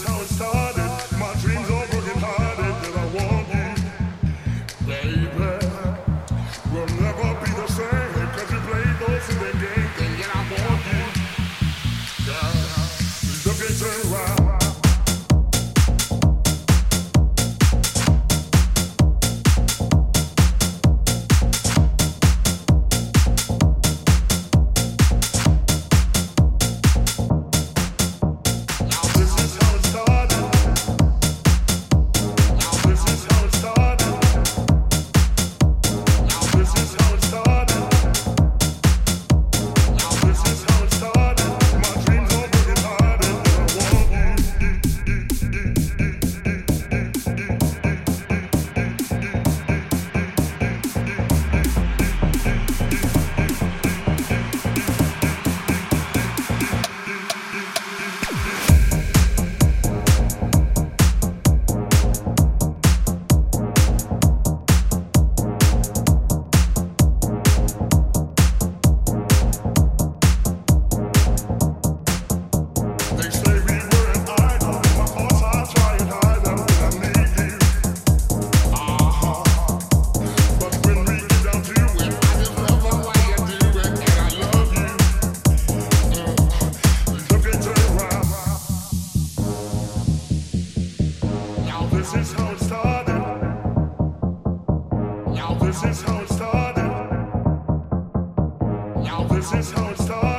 so, so. Now this is how it started.